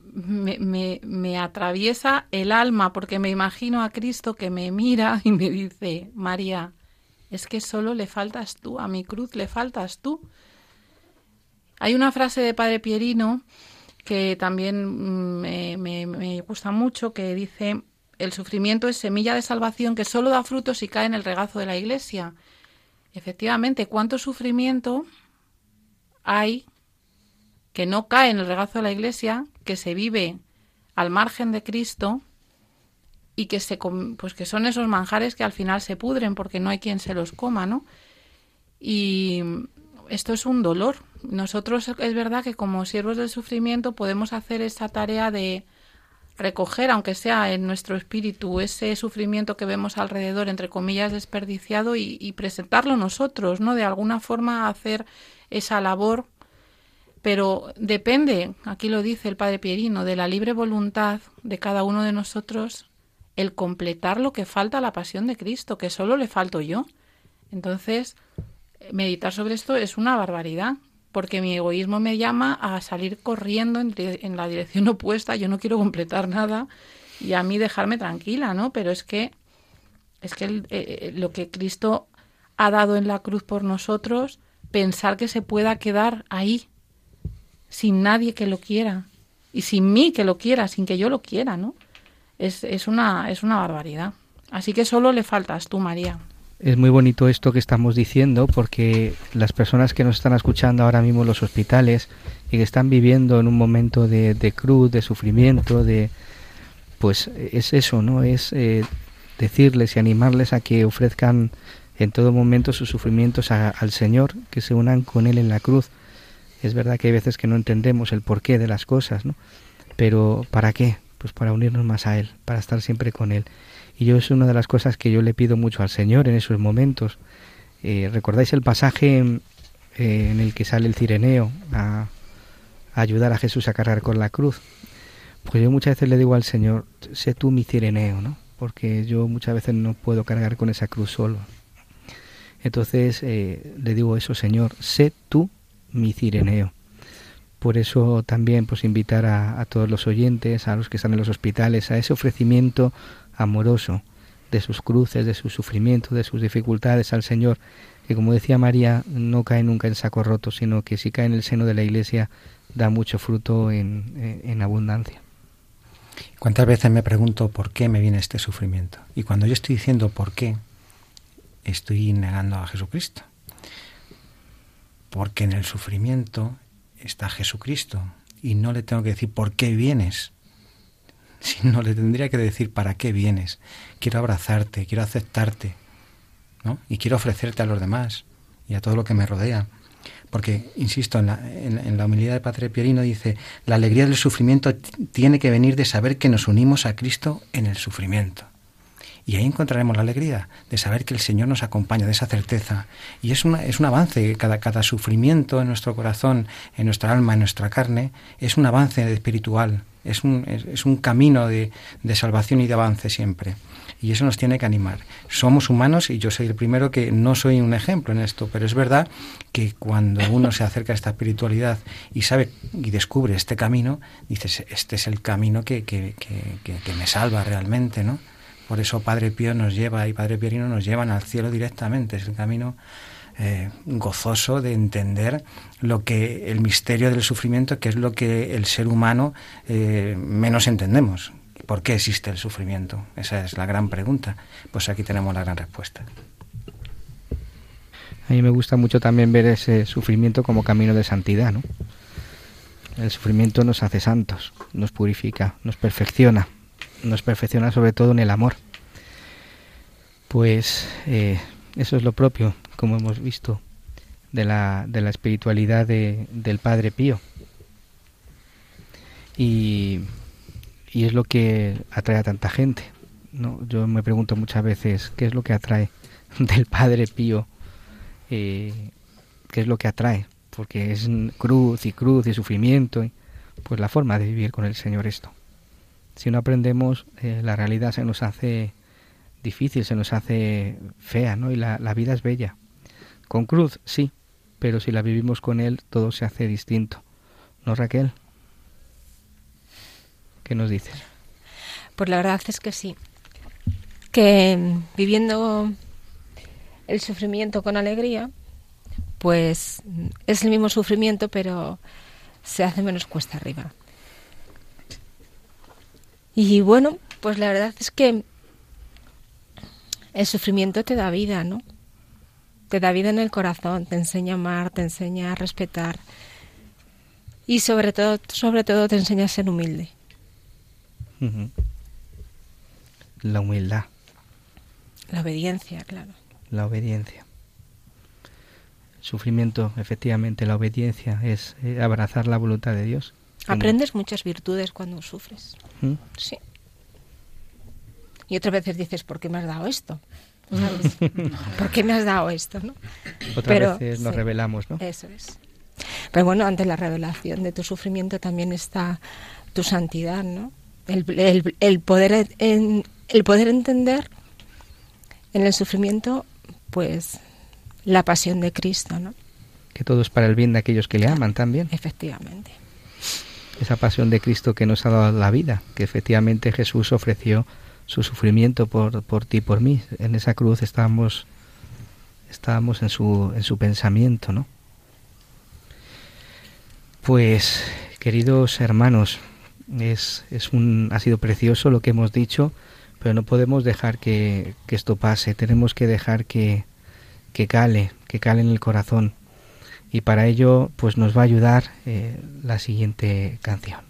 me, me, atraviesa el alma porque me imagino a Cristo que me mira y me dice, María, es que solo le faltas tú, a mi cruz le faltas tú. Hay una frase de Padre Pierino que también mm, me, me- me gusta mucho, que dice, el sufrimiento es semilla de salvación que solo da frutos si cae en el regazo de la iglesia. Efectivamente, ¿cuánto sufrimiento hay que no cae en el regazo de la iglesia, que se vive al margen de Cristo y que se pues que son esos manjares que al final se pudren porque no hay quien se los coma, ¿no? Y esto es un dolor. Nosotros es verdad que como siervos del sufrimiento podemos hacer esa tarea de recoger, aunque sea en nuestro espíritu, ese sufrimiento que vemos alrededor, entre comillas, desperdiciado y, y presentarlo nosotros, ¿no? De alguna forma hacer esa labor, pero depende, aquí lo dice el Padre Pierino, de la libre voluntad de cada uno de nosotros el completar lo que falta a la pasión de Cristo, que solo le falto yo. Entonces, meditar sobre esto es una barbaridad, porque mi egoísmo me llama a salir corriendo en, la dirección opuesta, yo no quiero completar nada y a mí dejarme tranquila, ¿no? Pero es que es que el- eh, eh, lo que Cristo ha dado en la cruz por nosotros, pensar que se pueda quedar ahí sin nadie que lo quiera y sin mí que lo quiera, sin que yo lo quiera, ¿no? Es, es una es una barbaridad. Así que solo le faltas tú, María. Es muy bonito esto que estamos diciendo porque las personas que nos están escuchando ahora mismo en los hospitales y que están viviendo en un momento de, de cruz, de sufrimiento, de pues es eso, ¿no? Es eh, decirles y animarles a que ofrezcan en todo momento sus sufrimientos a- al Señor, que se unan con Él en la cruz. Es verdad que hay veces que no entendemos el porqué de las cosas, ¿no? Pero ¿para qué? Pues para unirnos más a Él, para estar siempre con Él. Y yo es una de las cosas que yo le pido mucho al Señor en esos momentos. Eh, ¿Recordáis el pasaje eh, en el que sale el cireneo a, a ayudar a Jesús a cargar con la cruz? Pues yo muchas veces le digo al Señor, sé tú mi cireneo, ¿no? Porque yo muchas veces no puedo cargar con esa cruz solo. Entonces eh, le digo eso, Señor, sé tú mi cireneo. Por eso también pues invitar a, todos los oyentes, a los que están en los hospitales, a ese ofrecimiento amoroso de sus cruces, de sus sufrimientos, de sus dificultades al Señor, que como decía María, no cae nunca en saco roto, sino que si cae en el seno de la Iglesia da mucho fruto en, en- en abundancia. ¿Cuántas veces me pregunto por qué me viene este sufrimiento? Y cuando yo estoy diciendo por qué, estoy negando a Jesucristo. Porque en el sufrimiento está Jesucristo y no le tengo que decir por qué vienes, sino le tendría que decir para qué vienes. Quiero abrazarte, quiero aceptarte, ¿no? Y quiero ofrecerte a los demás y a todo lo que me rodea. Porque, insisto, en la, en, en la humildad de Padre Pierino dice, la alegría del sufrimiento tiene que venir de saber que nos unimos a Cristo en el sufrimiento. Y ahí encontraremos la alegría de saber que el Señor nos acompaña, de esa certeza. Y es, una, es un avance, cada, cada sufrimiento en nuestro corazón, en nuestra alma, en nuestra carne, es un avance espiritual, es un, es, un camino de, de salvación y de avance siempre. Y eso nos tiene que animar. Somos humanos y yo soy el primero que no soy un ejemplo en esto, pero es verdad que cuando uno se acerca a esta espiritualidad y sabe y descubre este camino, dices, este es el camino que, que- que me salva realmente, ¿no? Por eso Padre Pío nos lleva y Padre Pierino nos llevan al cielo directamente. Es el camino eh, gozoso de entender lo que el misterio del sufrimiento, que es lo que el ser humano eh, menos entendemos. ¿Por qué existe el sufrimiento? Esa es la gran pregunta. Pues aquí tenemos la gran respuesta. A mí me gusta mucho también ver ese sufrimiento como camino de santidad, ¿no? El sufrimiento nos hace santos, nos purifica, nos perfecciona, nos perfecciona sobre todo en el amor. Pues eh, eso es lo propio, como hemos visto, de la, de la espiritualidad de- del Padre Pío. Y, y es lo que atrae a tanta gente. ¿no? Yo me pregunto muchas veces qué es lo que atrae del Padre Pío, eh, qué es lo que atrae, porque es cruz y cruz y sufrimiento, y, pues la forma de vivir con el Señor esto. Si no aprendemos, eh, la realidad se nos hace difícil, se nos hace fea, ¿no? Y la, la vida es bella. Con cruz, sí, pero si la vivimos con Él, todo se hace distinto. ¿No, Raquel? ¿Qué nos dices? Pues la verdad es que sí. Que viviendo el sufrimiento con alegría, pues es el mismo sufrimiento, pero se hace menos cuesta arriba. Y bueno, pues la verdad es que el sufrimiento te da vida, ¿no? Te da vida en el corazón, te enseña a amar, te enseña a respetar y sobre todo, sobre todo te enseña a ser humilde. La humildad. La obediencia, claro. La obediencia. sufrimiento, efectivamente, la obediencia es eh, abrazar la voluntad de Dios. Aprendes muchas virtudes cuando sufres. ¿Mm? Sí. Y otras veces dices, ¿por qué me has dado esto? ¿Por qué me has dado esto? ¿no? Otras veces nos revelamos, ¿no? Eso es. Pero bueno, ante la revelación de tu sufrimiento también está tu santidad, ¿no? El, poder, el poder entender en el sufrimiento, pues, la pasión de Cristo, ¿no? Que todo es para el bien de aquellos que le aman también. Efectivamente. Esa pasión de Cristo que nos ha dado la vida, que efectivamente Jesús ofreció su sufrimiento por, por ti y por mí. En esa cruz estábamos, estábamos en, su, en su pensamiento, ¿no? Pues, queridos hermanos, es, es un, ha sido precioso lo que hemos dicho, pero no podemos dejar que, que esto pase, tenemos que dejar que, que cale, que cale en el corazón. Y para ello, pues nos va a ayudar eh, la siguiente canción.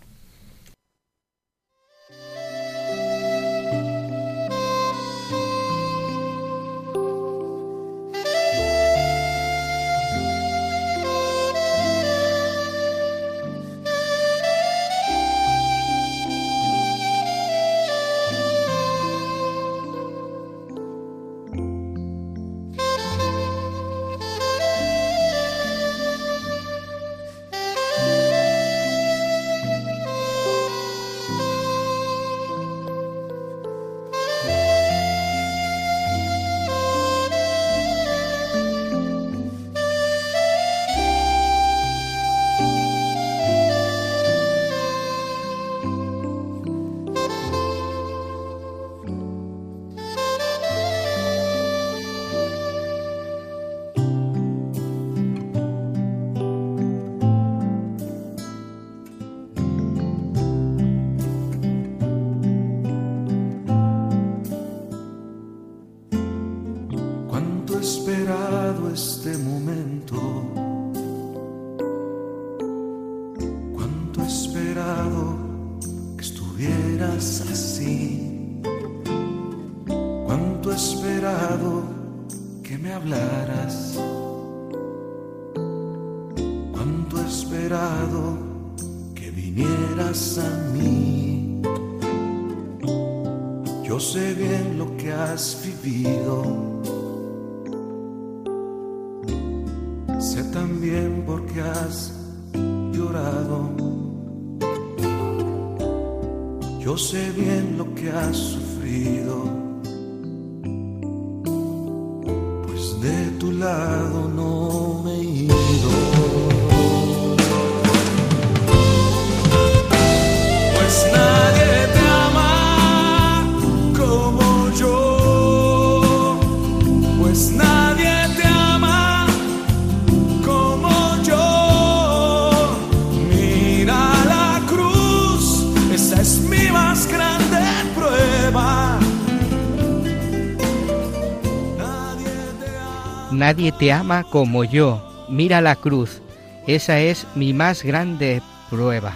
Nadie te ama como yo. Mira la cruz. Esa es mi más grande prueba.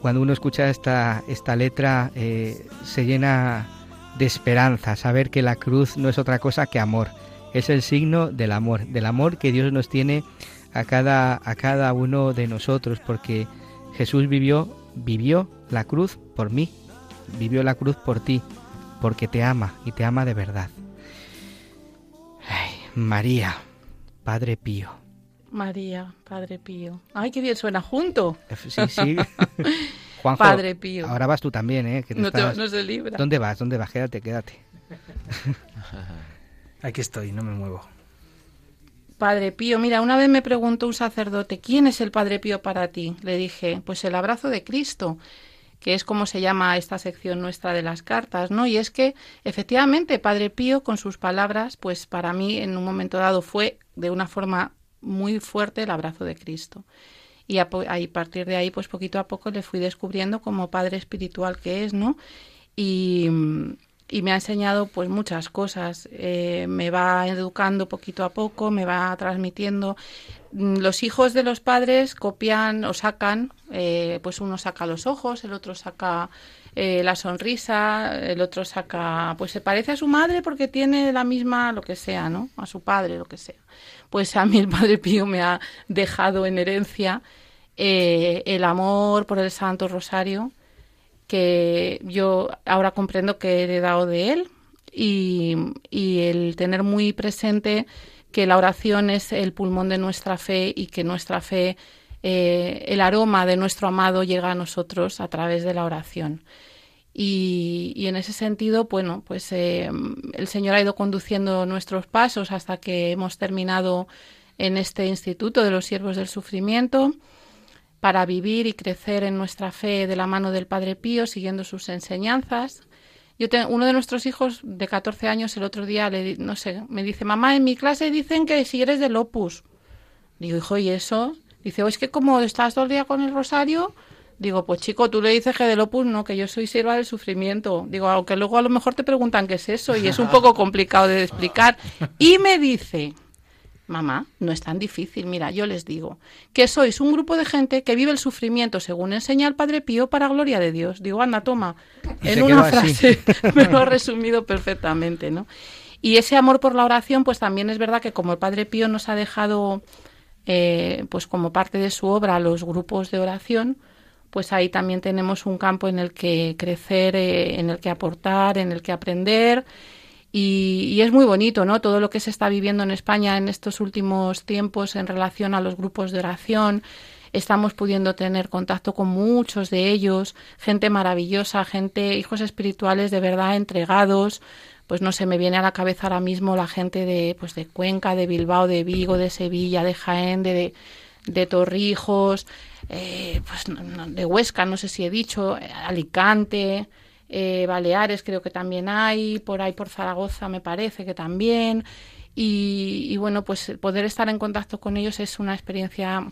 Cuando uno escucha esta, esta letra eh, se llena de esperanza, saber que la cruz no es otra cosa que amor. Es el signo del amor, del amor que Dios nos tiene a cada, a cada uno de nosotros, porque Jesús vivió, vivió la cruz por mí, vivió la cruz por ti, porque te ama y te ama de verdad. María, Padre Pío. María, Padre Pío. Ay, qué bien suena junto. Eh, sí, sí. Juanjo, Padre Pío. Ahora vas tú también, ¿eh? no, no se libra. ¿Dónde vas? ¿Dónde vas? Quédate, quédate. Aquí estoy, no me muevo. Padre Pío, mira, una vez me preguntó un sacerdote, ¿quién es el Padre Pío para ti? Le dije, pues el abrazo de Cristo. Que es como se llama esta sección nuestra de las cartas, ¿no? Y es que efectivamente Padre Pío con sus palabras, pues para mí en un momento dado fue de una forma muy fuerte el abrazo de Cristo. Y a, partir de ahí, pues poquito a poco le fui descubriendo como padre espiritual que es, ¿no? Y, y me ha enseñado pues muchas cosas. Eh, me va educando poquito a poco, me va transmitiendo. Mm, los hijos de los padres copian o sacan, eh, pues uno saca los ojos, el otro saca eh, la sonrisa, el otro saca, pues se parece a su madre porque tiene la misma, lo que sea, ¿no? A su padre, lo que sea. Pues a mí el Padre Pío me ha dejado en herencia el amor por el Santo Rosario, que yo ahora comprendo que he heredado de él y, el tener muy presente que la oración es el pulmón de nuestra fe y que nuestra fe, eh, el aroma de nuestro amado llega a nosotros a través de la oración. Y, en ese sentido, bueno, pues eh, el Señor ha ido conduciendo nuestros pasos hasta que hemos terminado en este Instituto de los Siervos del Sufrimiento para vivir y crecer en nuestra fe de la mano del Padre Pío, siguiendo sus enseñanzas. Yo tengo, uno de nuestros hijos de 14 años el otro día le no sé, me dice, "Mamá, en mi clase dicen que si eres del Opus." Digo, "Hijo, ¿y eso?" Dice, "O es que como estás todo el día con el rosario, Digo, pues chico, tú le dices que del opus no, que yo soy sierva del sufrimiento. Digo, aunque luego a lo mejor te preguntan qué es eso y es un poco complicado de explicar. Y me dice, Mamá, no es tan difícil. Mira, yo les digo que sois un grupo de gente que vive el sufrimiento según enseña el Padre Pío para gloria de Dios. Digo, anda, toma. en una frase me lo ha resumido perfectamente, ¿no? Y ese amor por la oración, pues también es verdad que como el Padre Pío nos ha dejado, eh, pues como parte de su obra, los grupos de oración, pues ahí también tenemos un campo en el que crecer, eh, en el que aportar, en el que aprender y, es muy bonito, ¿no? Todo lo que se está viviendo en España en estos últimos tiempos en relación a los grupos de oración. Estamos pudiendo tener contacto con muchos de ellos, gente maravillosa, gente, hijos espirituales de verdad entregados. Pues no se me viene a la cabeza ahora mismo la gente de, pues de Cuenca, de Bilbao, de Vigo, de Sevilla, de Jaén, de, de, Torrijos, eh, pues de Huesca, no sé si he dicho, Alicante, eh, Baleares creo que también hay, por ahí por Zaragoza me parece que también. Y, bueno, pues poder estar en contacto con ellos es una experiencia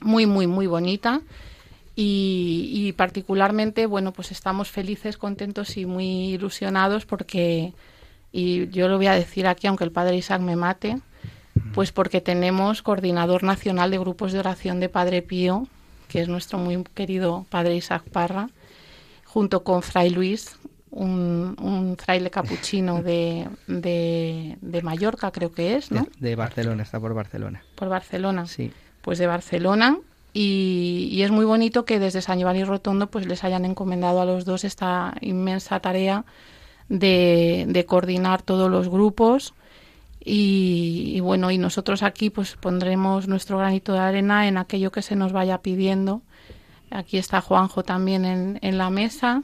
muy, muy, muy bonita. Y, particularmente, bueno, pues estamos felices, contentos y muy ilusionados porque, y yo lo voy a decir aquí, aunque el padre Isaac me mate, pues porque tenemos coordinador nacional de grupos de oración de Padre Pío, que es nuestro muy querido padre Isaac Parra, junto con Fray Luis, un, fraile capuchino de, de, Mallorca, creo que es, ¿no? De, Barcelona, está por Barcelona. Por Barcelona. Sí. Pues de Barcelona. Y, es muy bonito que desde San Giovanni Rotondo pues les hayan encomendado a los dos esta inmensa tarea de, de coordinar todos los grupos. Y, y, bueno, y nosotros aquí pues pondremos nuestro granito de arena en aquello que se nos vaya pidiendo Aquí está Juanjo también en, la mesa,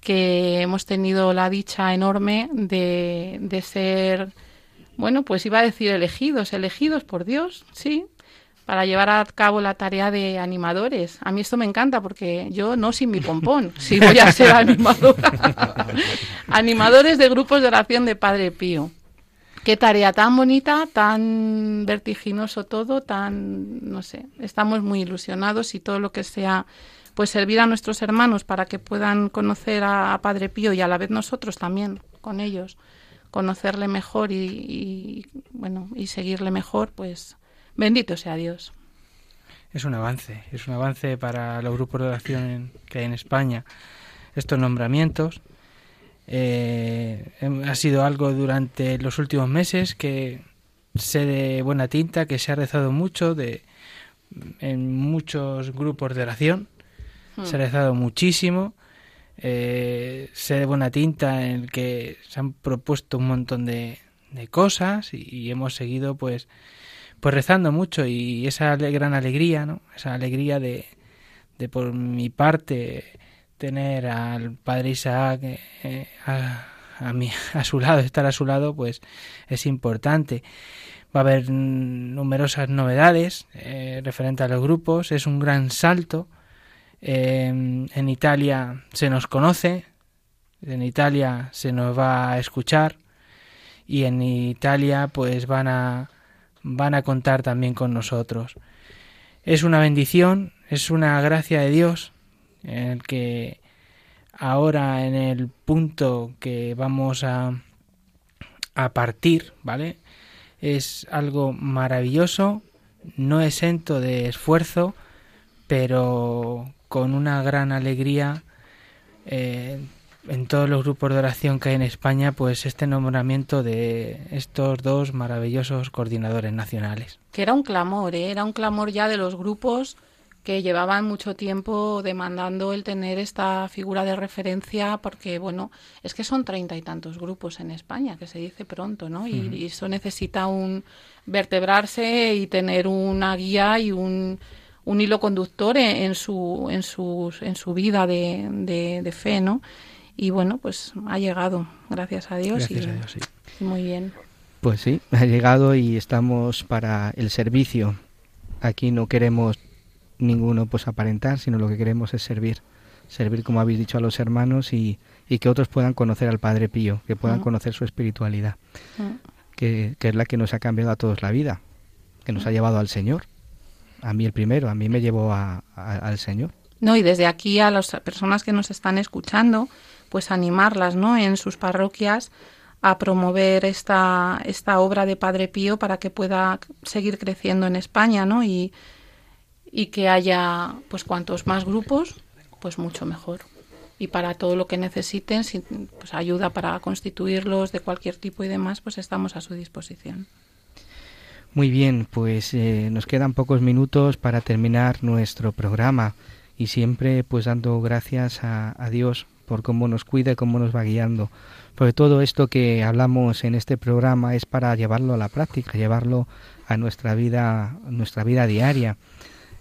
que hemos tenido la dicha enorme de, ser, bueno, pues iba a decir elegidos, elegidos por Dios, sí, para llevar a cabo la tarea de animadores. A mí esto me encanta porque yo no sin mi pompón, sí voy a ser animadora. Animadores de grupos de oración de Padre Pío. Qué tarea tan bonita, tan vertiginoso todo, tan, no sé, estamos muy ilusionados y todo lo que sea, pues servir a nuestros hermanos para que puedan conocer a, Padre Pío y a la vez nosotros también con ellos, conocerle mejor y, bueno, y seguirle mejor, pues bendito sea Dios. Es un avance, es un avance para los grupos de oración que hay en España. Estos nombramientos, eh, em, ha sido algo durante los últimos meses que sé de buena tinta, que se ha rezado mucho de, en muchos grupos de oración. Se ha hmm. rezado muchísimo. Eh, sé de buena tinta en el que se han propuesto un montón de, de cosas y, hemos seguido pues pues rezando mucho y esa gran alegría, ¿no? Esa alegría de, de por mi parte tener al padre Isaac eh, a, a, su lado, estar a su lado, pues es importante. Va a haber numerosas novedades eh, referente a los grupos, es un gran salto en Italia se nos conoce, en Italia se nos va a escuchar y en Italia pues van a van a contar también con nosotros. Es una bendición, es una gracia de Dios en el que ahora en el punto que vamos a a partir, ¿vale? Es algo maravilloso, no exento de esfuerzo, pero con una gran alegría eh, en todos los grupos de oración que hay en España, pues este nombramiento de estos dos maravillosos coordinadores nacionales. Que era un clamor, ¿eh? era un clamor ya de los grupos que llevaban mucho tiempo demandando el tener esta figura de referencia porque, bueno, es que son treinta y tantos grupos en España, que se dice pronto, ¿no? Y, eso necesita un vertebrarse y tener una guía y un, un hilo conductor en, su, en, sus, en su vida de, de, fe, ¿no? Y bueno, pues ha llegado, gracias a Dios. Gracias a Dios, sí. Muy bien. Pues sí, ha llegado y estamos para el servicio. Aquí no queremos ninguno pues aparentar, sino lo que queremos es servir. Servir, como habéis dicho, a los hermanos y, y que otros puedan conocer al Padre Pío, que puedan conocer su espiritualidad, que, que, es la que nos ha cambiado a todos la vida, que nos ha llevado al Señor. A mí el primero, a mí me llevó a, al Señor. No, y desde aquí a las personas que nos están escuchando, pues animarlas, ¿no? En sus parroquias a promover esta, esta obra de Padre Pío para que pueda seguir creciendo en España, ¿no? Y, y que haya pues cuantos más grupos pues mucho mejor. Y para todo lo que necesiten pues ayuda para constituirlos de cualquier tipo y demás pues estamos a su disposición. Muy bien pues eh, nos quedan pocos minutos para terminar nuestro programa y siempre pues dando gracias a, Dios por cómo nos cuida y cómo nos va guiando. Porque todo esto que hablamos en este programa es para llevarlo a la práctica llevarlo a nuestra vida nuestra vida diaria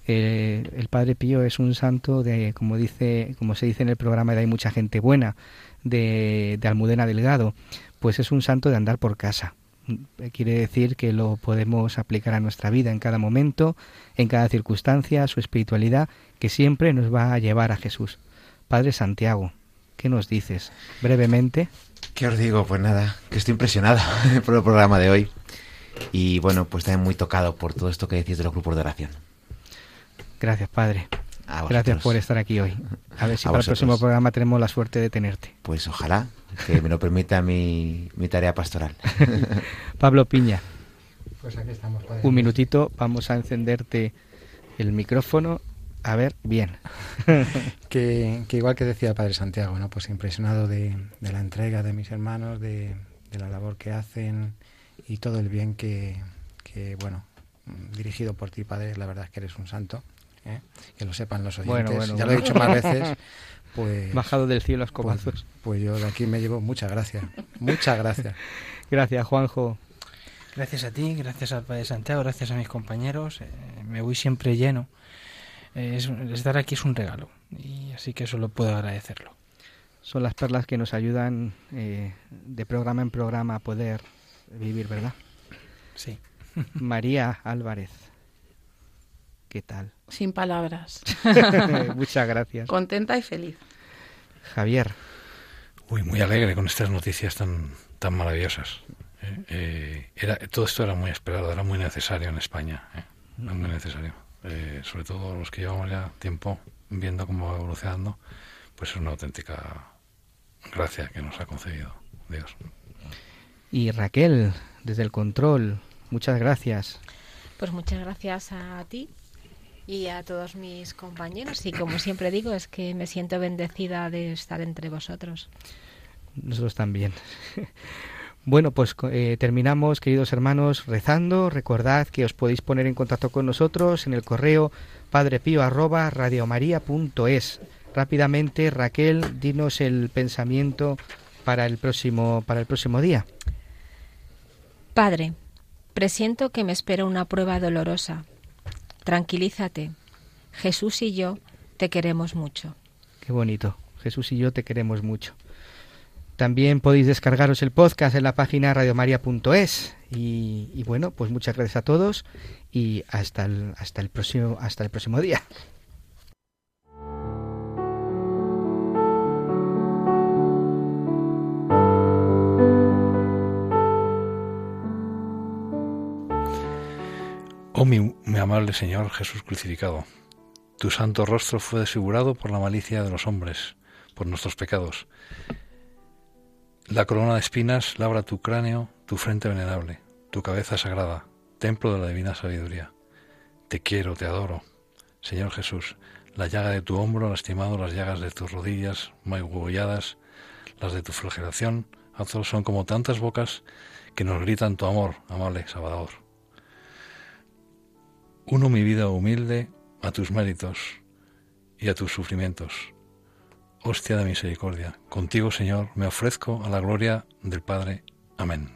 eh, el Padre Pío es un santo de, como dice, como se dice en el programa de Hay mucha gente buena, de, de Almudena Delgado, pues es un santo de andar por casa. Quiere decir que lo podemos aplicar a nuestra vida en cada momento, en cada circunstancia, su espiritualidad, que siempre nos va a llevar a Jesús. Padre Santiago, ¿qué nos dices? Brevemente. ¿Qué os digo? Pues nada, que estoy impresionado por el programa de hoy. Y bueno, pues también muy tocado por todo esto que decís de los grupos de oración. Gracias, Padre. Gracias por estar aquí hoy. A ver si para el próximo programa tenemos la suerte de tenerte. Pues ojalá, que me lo permita mi, mi tarea pastoral. Pablo Piña. Pues aquí estamos, padre. Un minutito, vamos a encenderte el micrófono. A ver, bien. que, que, igual que decía el Padre Santiago, ¿no? Pues impresionado de, de la entrega de mis hermanos, de, de, la labor que hacen y todo el bien que, que, bueno, dirigido por ti, Padre, la verdad es que eres un santo. ¿Eh? que lo sepan los oyentes. ya lo he dicho más veces. Pues, Bajado del cielo a escobazos. Pues, pues, yo de aquí me llevo muchas gracias. Muchas gracias. gracias, Juanjo. Gracias a ti, gracias al Padre Santiago, gracias a mis compañeros. Eh, me voy siempre lleno. Eh, estar aquí es un regalo y así que solo puedo agradecerlo. Son las perlas que nos ayudan eh, de programa en programa a poder vivir, ¿verdad? Sí. María Álvarez. ¿Qué tal? Sin palabras. Muchas gracias. Contenta y feliz. Javier. Uy, muy alegre con estas noticias tan, tan maravillosas. Eh, eh, era, todo esto era muy esperado, era muy necesario en España. Eh, muy necesario. Eh, sobre todo los que llevamos ya tiempo viendo cómo va evolucionando, pues es una auténtica gracia que nos ha concedido Dios. Y Raquel, desde el control, muchas gracias. Pues muchas gracias a ti y a todos mis compañeros. Y como siempre digo, es que me siento bendecida de estar entre vosotros. Nosotros también. Bueno, pues eh, terminamos, queridos hermanos, rezando. Recordad que os podéis poner en contacto con nosotros en el correo padrepío@radiomaria.es. Rápidamente, Raquel, dinos el pensamiento para el próximo para el próximo día. Padre, presiento que me espera una prueba dolorosa Tranquilízate. Jesús y yo te queremos mucho. Qué bonito. Jesús y yo te queremos mucho. También podéis descargaros el podcast en la página radiomaria.es y, y, bueno, pues muchas gracias a todos y hasta el, hasta el próximo hasta el próximo día. Oh mi, amable Señor Jesús crucificado, tu santo rostro fue desfigurado por la malicia de los hombres, por nuestros pecados. La corona de espinas labra tu cráneo, tu frente venerable, tu cabeza sagrada, templo de la divina sabiduría. Te quiero, te adoro. Señor Jesús, la llaga de tu hombro lastimado, las llagas de tus rodillas magulladas, las de tu flagelación, son como tantas bocas que nos gritan tu amor, amable Salvador. Uno mi vida humilde a tus méritos y a tus sufrimientos. Hostia de misericordia, contigo, Señor, me ofrezco a la gloria del Padre. Amén.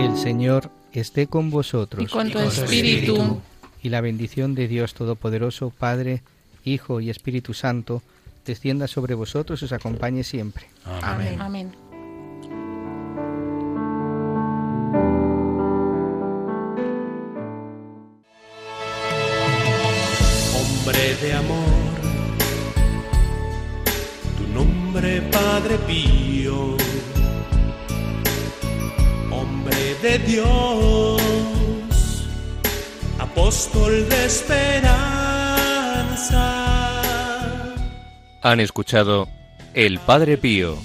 El Señor esté con vosotros. Y con tu espíritu. Y la bendición de Dios Todopoderoso, Padre, Hijo y Espíritu Santo, descienda sobre vosotros y os acompañe siempre. Amén. Amén. Apóstol de esperanza. Han escuchado El Padre Pío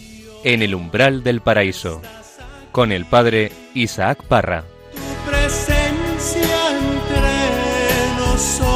en el umbral del paraíso con el Padre Isaac Parra. Tu presencia entre nosotros.